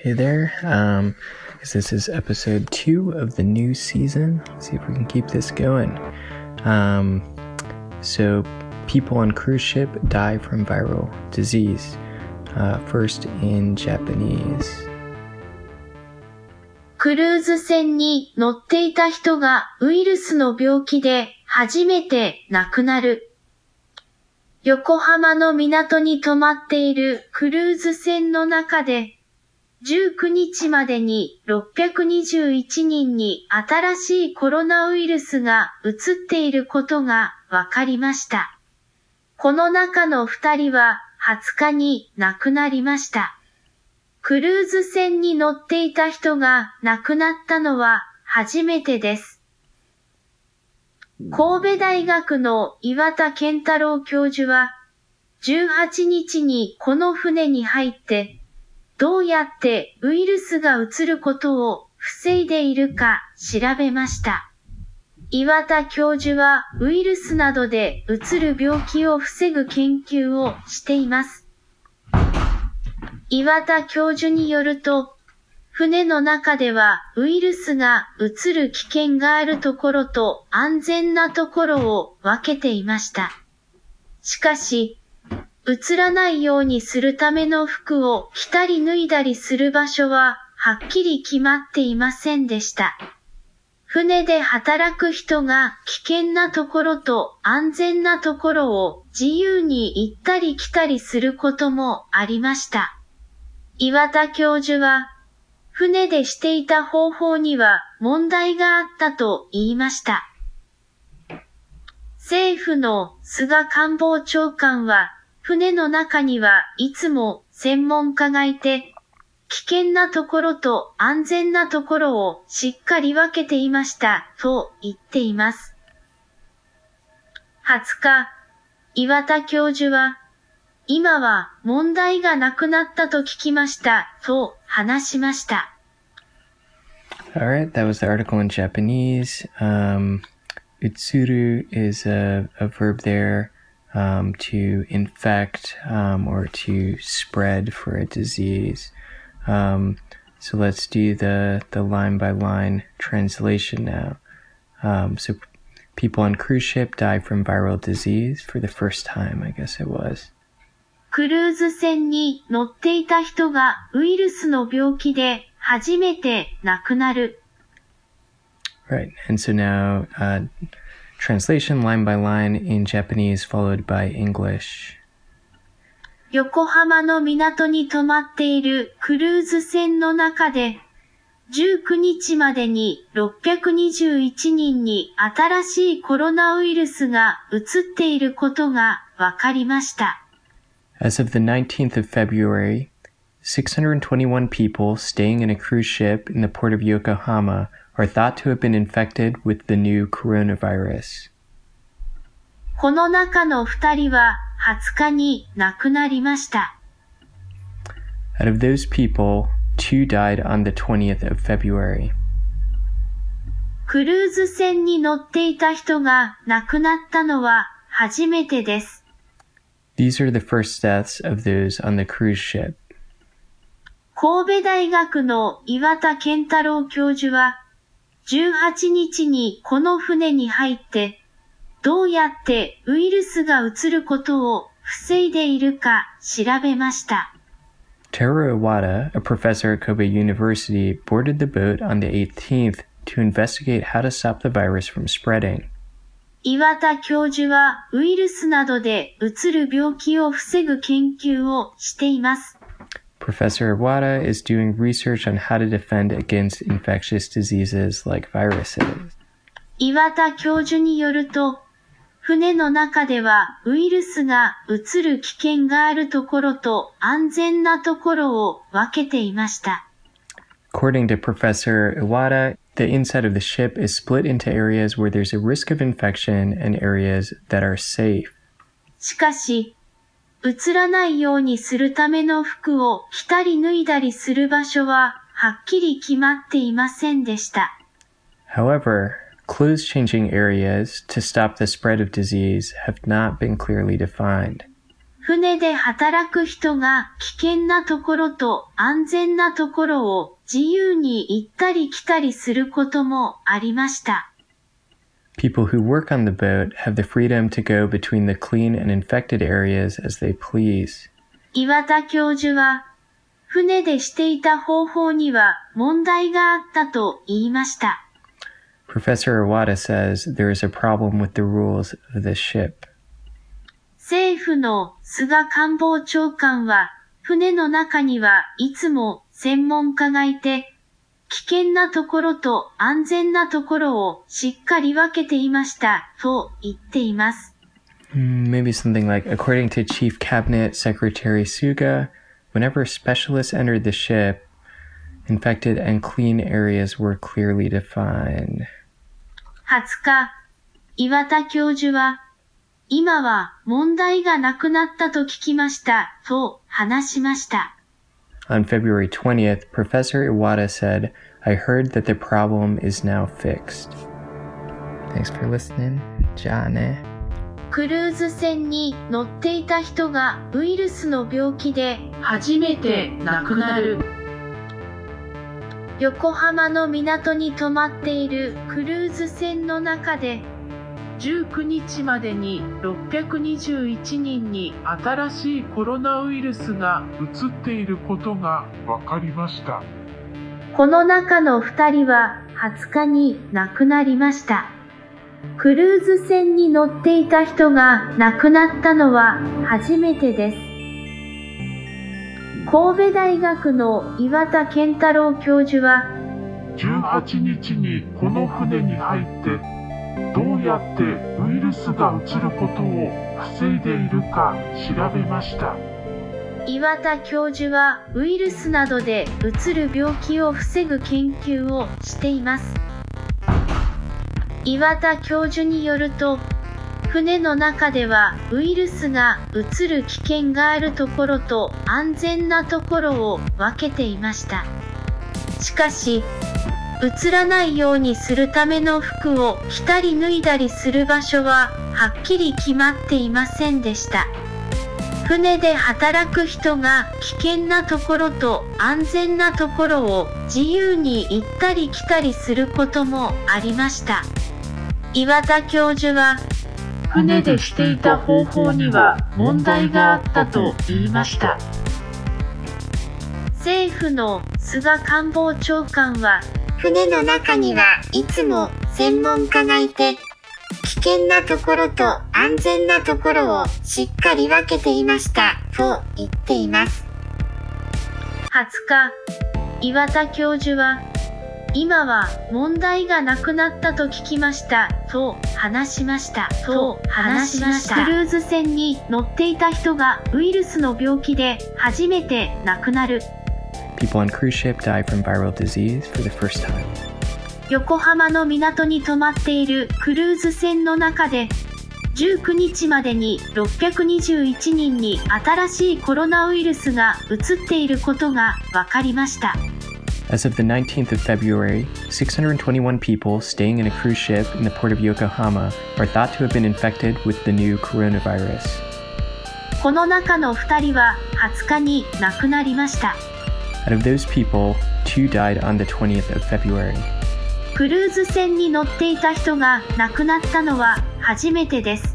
Hey there. Um, this is episode two of the new season. Let's see if we can keep this going. Um, so, people on cruise ship die from viral disease. Uh, first in Japanese. クルーズ船に乗っていた人がウイルスの病気で初めて亡くなる。横浜の港に泊まっているクルーズ船の中で19日までに621人に新しいコロナウイルスが移っていることが分かりました。この中の2人は20日に亡くなりました。クルーズ船に乗っていた人が亡くなったのは初めてです。神戸大学の岩田健太郎教授は、18日にこの船に入ってどうやってウイルスが移ることを防いでいるか調べました。岩田教授はウイルスなどで移る病気を防ぐ研究をしています。岩田教授によると、船の中ではウイルスが移る危険があるところと安全なところを分けていました。しかし、映らないようにするための服を着たり脱いだりする場所は、はっきり決まっていませんでした。船で働く人が危険なところと安全なところを自由に行ったり来たりすることもありました。岩田教授は、船でしていた方法には問題があったと言いました。政府の菅官房長官は船の中にはいつも専門家がいて、危険なところと安全なところをしっかり分けていましたと言っています。20日、岩田教授は、今は問題がなくなったと聞きましたと話しました。Alright, that was the article in Japanese. Um, utsuru is a, a verb there. um, to infect um, or to spread for a disease. Um, so let's do the, the line by line translation now. Um, so people on cruise ship die from viral disease for the first time, I guess it was. クルーズ船に乗っていた人がウイルスの病気で初めて亡くなる。Right, and so now uh, Translation line by line in Japanese followed by English. 横浜の港に泊まっているクルーズ船の中で、19日までに621人に新しいコロナウイルスが移っていることが分かりました。As of the 19th of February, 621 people staying in a cruise ship in the port of Yokohama are thought to have been infected with the new coronavirus. この中の2人は20日に亡くなりました。Out of those people, two died on the 20th of February. クルーズ船に乗っていた人が亡くなったのは初めてです。These are the first deaths of those on the cruise ship. 神戸大学の岩田健太郎教授は、 18日にこの船に入って、どうやってウイルスが移ることを防いでいるか調べました。Taro Iwata, a professor at Kobe University, boarded the boat on the 18th to investigate how to stop the virus from spreading. 岩田教授はウイルスなどで移る病気を防ぐ研究をしています。Professor Iwata is doing research on how to defend against infectious diseases like viruses. 岩田教授によると、船の中ではウイルスが移る危険があるところと安全なところを分けていました。According to Professor Iwata, the inside of the ship is split into areas where there's a risk of infection and areas that are safe. しかし、 映らないようにするための服を着たり脱いだりする場所ははっきり決まっていませんでした。However, clothes changing areas to stop the spread of disease have not been clearly defined. 船で働く人が危険なところと安全なところを自由に行ったり来たりすることもありました。People who work on the boat have the freedom to go between the clean and infected areas as they please. 岩田教授は、船でしていた方法には問題があったと言いました。 Professor Iwata says there is a problem with the rules of this ship. 政府の菅官房長官は、船の中にはいつも専門家がいて、 危険なところと安全なところをしっかり分けていましたと言っています。Hmm, Maybe something like, according to Chief Cabinet Secretary Suga, whenever specialists entered the ship, infected and clean areas were clearly defined. 20日、岩田教授は、今は問題がなくなったと聞きましたと話しました。On February 20th, Professor Iwata said, I heard that the problem is now fixed. Thanks for listening. じゃあね。クルーズ船に乗っていた人がウイルスの病気で初めて亡くなる横浜の港に泊まっているクルーズ船の中で 19日までに621人に新しいコロナウイルスが移っていることが分かりましたこの中の2人は20日に亡くなりました。クルーズ船に乗っていた人が亡くなったのは初めてです。神戸大学の岩田健太郎教授は、18日にこの船に入ってどうやってウイルスが移ることを防いでいるか調べました岩田教授はウイルスなどでうつる病気を防ぐ研究をしています。岩田教授によると、船の中ではウイルスがうつる危険があるところと安全なところを分けていました。しかし、映らないようにするための服を着たり脱いだりする場所ははっきり決まっていませんでした。船で働く人が危険なところと安全なところを自由に行ったり来たりすることもありました。岩田教授は、船でしていた方法には問題があったと言いました政府の菅官房長官は、船の中にはいつも専門家がいて、危険なところと安全なところをしっかり分けていましたと言っています。20日、岩田教授は、今は問題がなくなったと聞きましたと話しましたと話しました。クルーズ船に乗っていた人がウイルスの病気で初めて亡くなる。People on cruise ship die from viral disease for the first time. 横浜の港に泊まっているクルーズ船の中で19日までに621人に新しいコロナウイルスが移っていることが分かりました。 As of the 19th of February, 621 people staying in a cruise ship in the port of Yokohama are thought to have been infected with the new coronavirus. この中の2人は20日に亡くなりました。 Out of those people, two died on the 20th of February. クルーズ船に乗っていた人が亡くなったのは初めてです。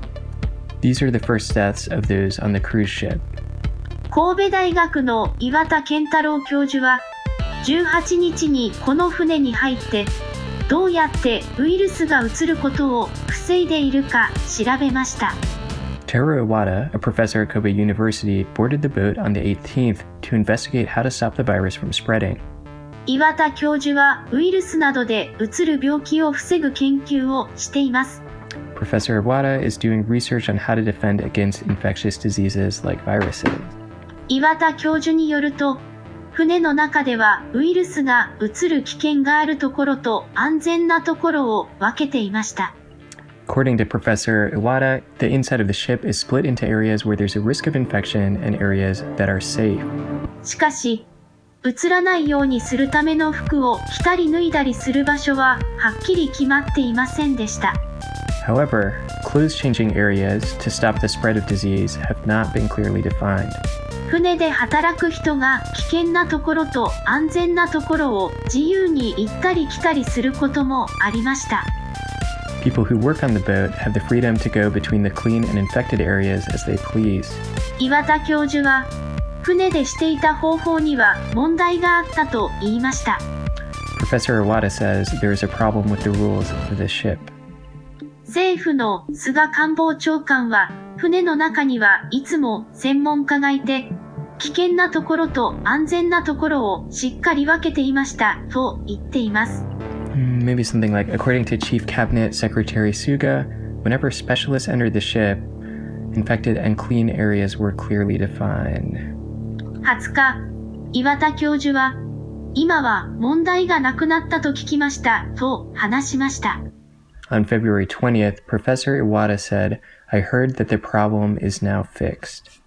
These are the first deaths of those on the cruise ship. 神戸大学の岩田健太郎教授は18日にこの船に入ってどうやってウイルスが移ることを防いでいるか調べました。Taro Iwata, a professor at Kobe University, boarded the boat on the 18th to investigate how to stop the virus from spreading. 岩田教授はウイルスなどで移る病気を防ぐ研究をしています。Professor Iwata is doing research on how to defend against infectious diseases like viruses. 岩田教授によると、船の中ではウイルスが移る危険があるところと安全なところを分けていました。According to Professor Iwata, the inside of the ship is split into areas where there's a risk of infection and areas that are safe. しかし、映らないようにするための服を着たり脱いだりする場所ははっきり決まっていませんでした。However, clothes changing areas to stop the spread of disease have not been clearly defined. 船で働く人が危険なところと安全なところを自由に行ったり来たりすることもありました。People who work on the boat have the freedom to go between the clean and infected areas as they please. 岩田教授は、船でしていた方法には問題があったと言いました。Professor Iwata says there is a problem with the rules of this ship. 政府の菅官房長官は、船の中にはいつも専門家がいて、危険なところと安全なところをしっかり分けていましたと言っています。Hmm, Maybe something like, according to Chief Cabinet Secretary Suga, whenever specialists entered the ship, infected and clean areas were clearly defined. 20日、岩田教授は、今は問題がなくなったと聞きましたと話しました。 On February 20th, Professor Iwata said, I heard that the problem is now fixed.